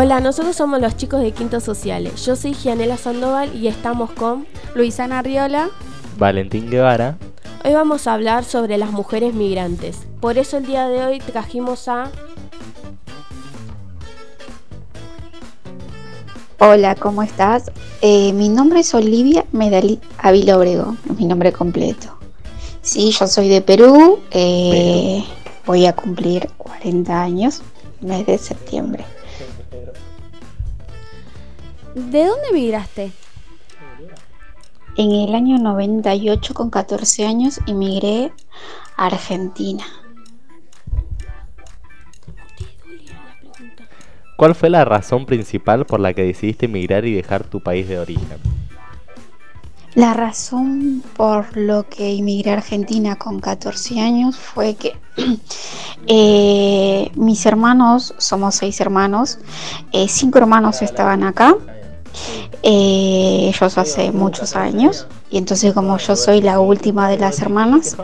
Hola, nosotros somos los chicos de Quinto Sociales. Yo soy Gianela Sandoval y estamos con Luisana Riola, Valentín Guevara. Hoy vamos a hablar sobre las mujeres migrantes. Por eso el día de hoy trajimos a... Hola, ¿cómo estás? Eh, mi nombre es Olivia Medalí Ávila Obrego, es mi nombre completo. Sí, yo soy de Perú, eh, voy a cumplir 40 años, mes de septiembre. ¿De dónde migraste? En el año 98, con 14 años, emigré a Argentina. ¿Cuál fue la razón principal por la que decidiste emigrar y dejar tu país de origen? La razón por lo que emigré a Argentina con 14 años fue que eh, mis hermanos, somos seis hermanos, eh, cinco hermanos estaban acá eh, ellos hace muchos años y entonces como yo soy la última de las hermanas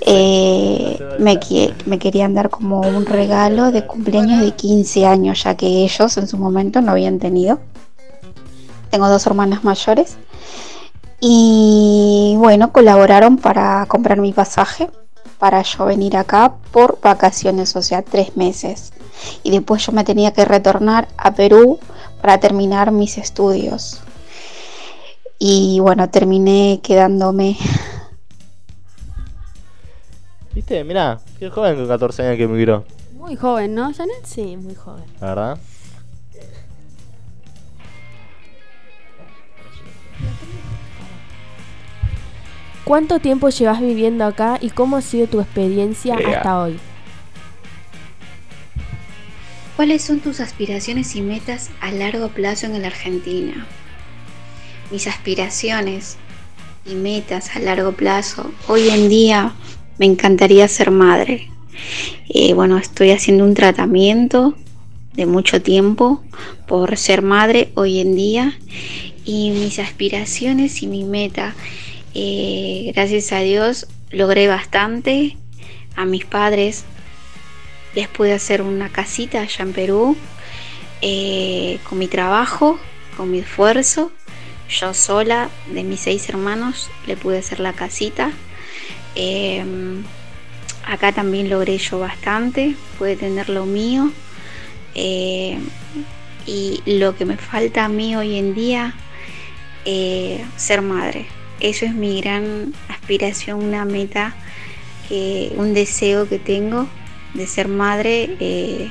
eh, me, me querían dar como un regalo de cumpleaños de 15 años ya que ellos en su momento no habían tenido. Tengo dos hermanas mayores y bueno colaboraron para comprar mi pasaje para yo venir acá por vacaciones o sea tres meses. Y después yo me tenía que retornar a Perú para terminar mis estudios. Y bueno, terminé quedándome. Viste, mirá, qué joven con 14 años que emigró. Muy joven, ¿no, Janet? Sí, muy joven. ¿La verdad? ¿Cuánto tiempo llevas viviendo acá y cómo ha sido tu experiencia hasta hoy? ¿Cuáles son tus aspiraciones y metas a largo plazo en la Argentina? Mis aspiraciones y metas a largo plazo. Hoy en día me encantaría ser madre. Eh, bueno, estoy haciendo un tratamiento de mucho tiempo por ser madre hoy en día y mis aspiraciones y mi meta, eh, gracias a Dios, logré bastante. A mis padres les pude hacer una casita allá en Perú eh, con mi trabajo, con mi esfuerzo. Yo sola, de mis seis hermanos, le pude hacer la casita. Em, acá también logré yo bastante, pude tener lo mío. Em, y lo que me falta a mí hoy en día, eh, ser madre. Eso es mi gran aspiración, una meta, un deseo que tengo de ser madre eh,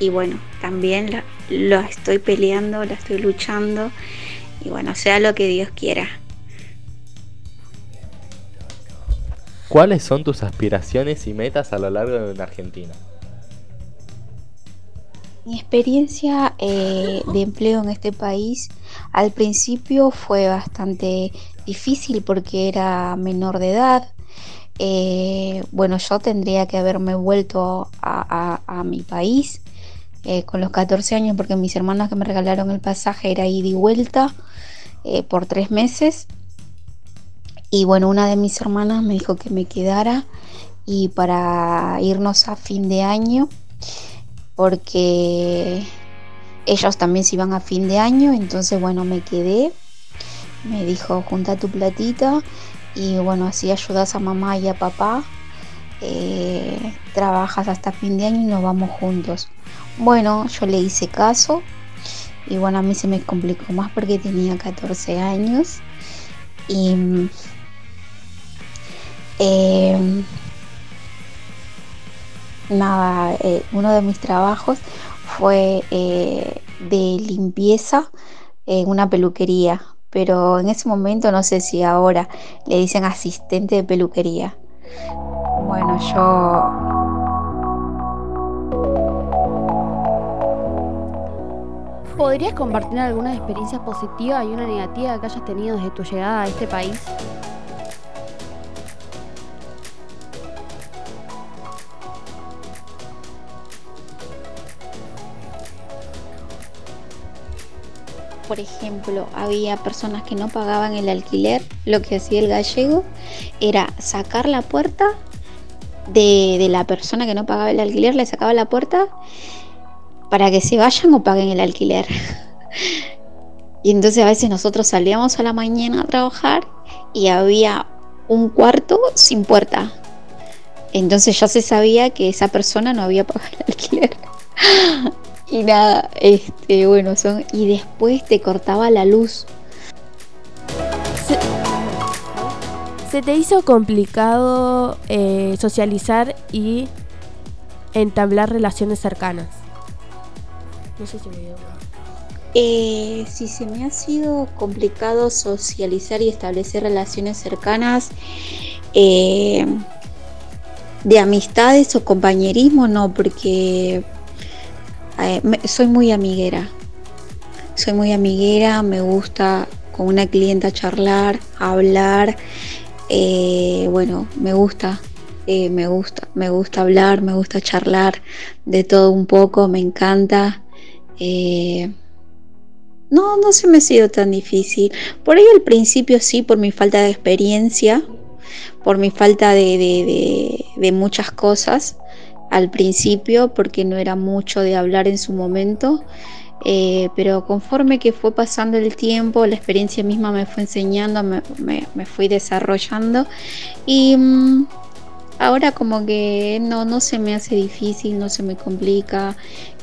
y bueno, también lo estoy peleando, la estoy luchando y bueno, sea lo que Dios quiera. ¿Cuáles son tus aspiraciones y metas a lo largo de una Argentina? Mi experiencia eh, de empleo en este país al principio fue bastante difícil porque era menor de edad, eh, bueno, yo tendría que haberme vuelto a, mi país eh, con los 14 años porque mis hermanas que me regalaron el pasaje era ida y vuelta eh, por tres meses. Y bueno, una de mis hermanas me dijo que me quedara y para irnos a fin de año porque ellos también se iban a fin de año, entonces bueno, me quedé. Me dijo, junta tu platita y bueno, así ayudas a mamá y a papá, eh, trabajas hasta fin de año y nos vamos juntos. Bueno, yo le hice caso. Y bueno, a mí se me complicó más porque tenía 14 años. Y em, nada, eh, uno de mis trabajos fue eh, de limpieza en una peluquería pero en ese momento no sé si ahora le dicen asistente de peluquería. Bueno, yo... ¿Podrías compartir alguna experiencia positiva y una negativa que hayas tenido desde tu llegada a este país? Por ejemplo, había personas que no pagaban el alquiler, lo que hacía el gallego era sacar la puerta de, la persona que no pagaba el alquiler, le sacaba la puerta para que se vayan o paguen el alquiler. y entonces a veces nosotros salíamos a la mañana a trabajar y había un cuarto sin puerta. Entonces ya se sabía que esa persona no había pagado el alquiler. y nada, este, bueno, son. Y después te cortaba la luz. Se, te hizo complicado eh, socializar y entablar relaciones cercanas. No sé si me dio eh, si se me ha sido complicado socializar y establecer relaciones cercanas eh, de amistades o compañerismo, no, porque eh, soy muy amiguera. Soy muy amiguera, me gusta con una clienta charlar, hablar. bueno, me gusta, me gusta, me gusta hablar, me gusta charlar de todo un poco, me encanta. Eh, no, no se me ha sido tan difícil. Por ahí al principio sí, por mi falta de experiencia, por mi falta de, muchas cosas al principio, porque no era mucho de hablar en su momento. Eh, pero conforme que fue pasando el tiempo, la experiencia misma me fue enseñando, me, me, fui desarrollando y mm, ahora como que no, no se me hace difícil, no se me complica.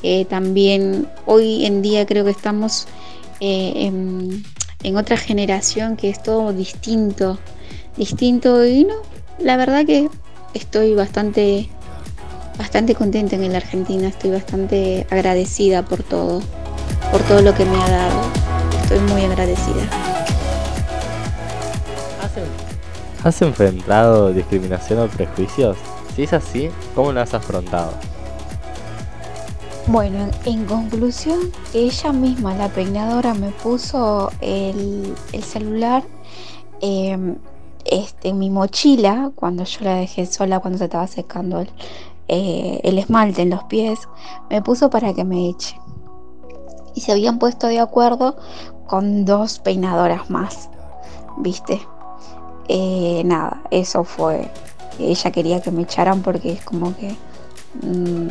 Eh, también hoy en día creo que estamos eh, en, otra generación que es todo distinto, distinto y no, la verdad que estoy bastante, bastante contenta en la Argentina, estoy bastante agradecida por todo, por todo lo que me ha dado, estoy muy agradecida. ¿Has enfrentado discriminación o prejuicios? Si es así, ¿cómo lo has afrontado? Bueno, en conclusión, ella misma, la peinadora, me puso el, celular em, este, en mi mochila cuando yo la dejé sola, cuando se estaba secando el, eh, el esmalte en los pies, me puso para que me eche. Y se habían puesto de acuerdo con dos peinadoras más, ¿viste? Eh, nada, eso fue. Ella quería que me echaran porque es como que. Mm,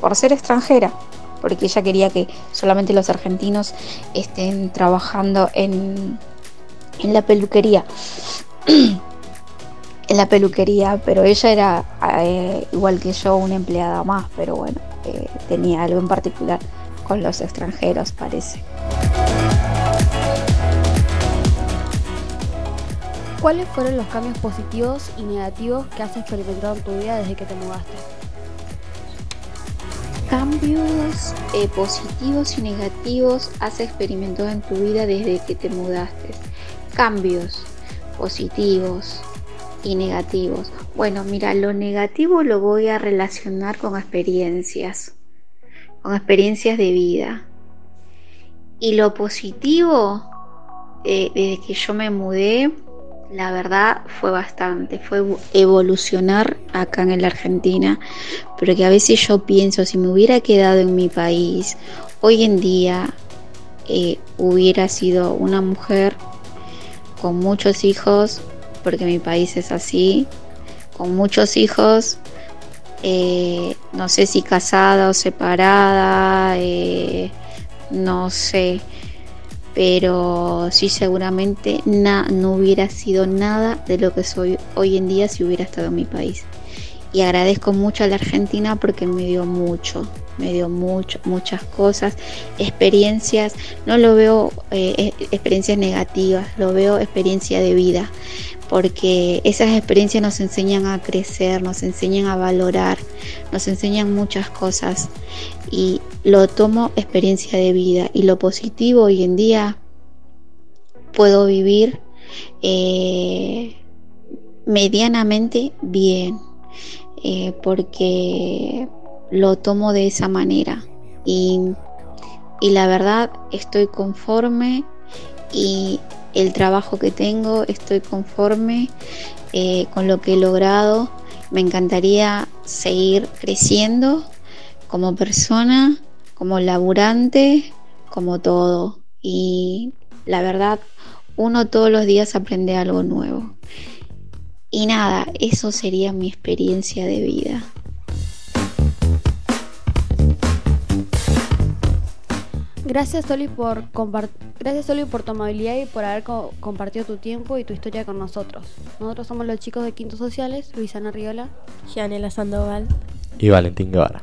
por ser extranjera, porque ella quería que solamente los argentinos estén trabajando en, en la peluquería. en la peluquería, pero ella era eh, igual que yo una empleada más, pero bueno, eh, tenía algo en particular con los extranjeros, parece. ¿Cuáles fueron los cambios positivos y negativos que has experimentado en tu vida desde que te mudaste? cambios eh, positivos y negativos has experimentado en tu vida desde que te mudaste? Cambios positivos y negativos. Bueno, mira, lo negativo lo voy a relacionar con experiencias, con experiencias de vida. Y lo positivo, eh, desde que yo me mudé, la verdad fue bastante, fue evolucionar acá en la Argentina, pero que a veces yo pienso, si me hubiera quedado en mi país, hoy en día eh, hubiera sido una mujer con muchos hijos, porque mi país es así, con muchos hijos, eh, no sé si casada o separada, eh, no sé pero sí seguramente no hubiera sido nada de lo que soy hoy en día si hubiera estado en mi país. Y agradezco mucho a la Argentina porque me dio mucho, me dio mucho, muchas cosas, experiencias, no lo veo eh, experiencias negativas, lo veo experiencia de vida, porque esas experiencias nos enseñan a crecer, nos enseñan a valorar, nos enseñan muchas cosas. Y lo tomo experiencia de vida. Y lo positivo hoy en día puedo vivir eh, medianamente bien eh, porque lo tomo de esa manera. Y, y la verdad estoy conforme y el trabajo que tengo estoy conforme eh, con lo que he logrado me encantaría seguir creciendo como persona, como laburante, como todo. Y la verdad, uno todos los días aprende algo nuevo. Y nada, eso sería mi experiencia de vida. Gracias Soli por gracias Soli por tu amabilidad y por haber co- compartido tu tiempo y tu historia con nosotros. Nosotros somos los chicos de Quintos Sociales, Luisana Riola. Gianela Sandoval. Y Valentín Guevara.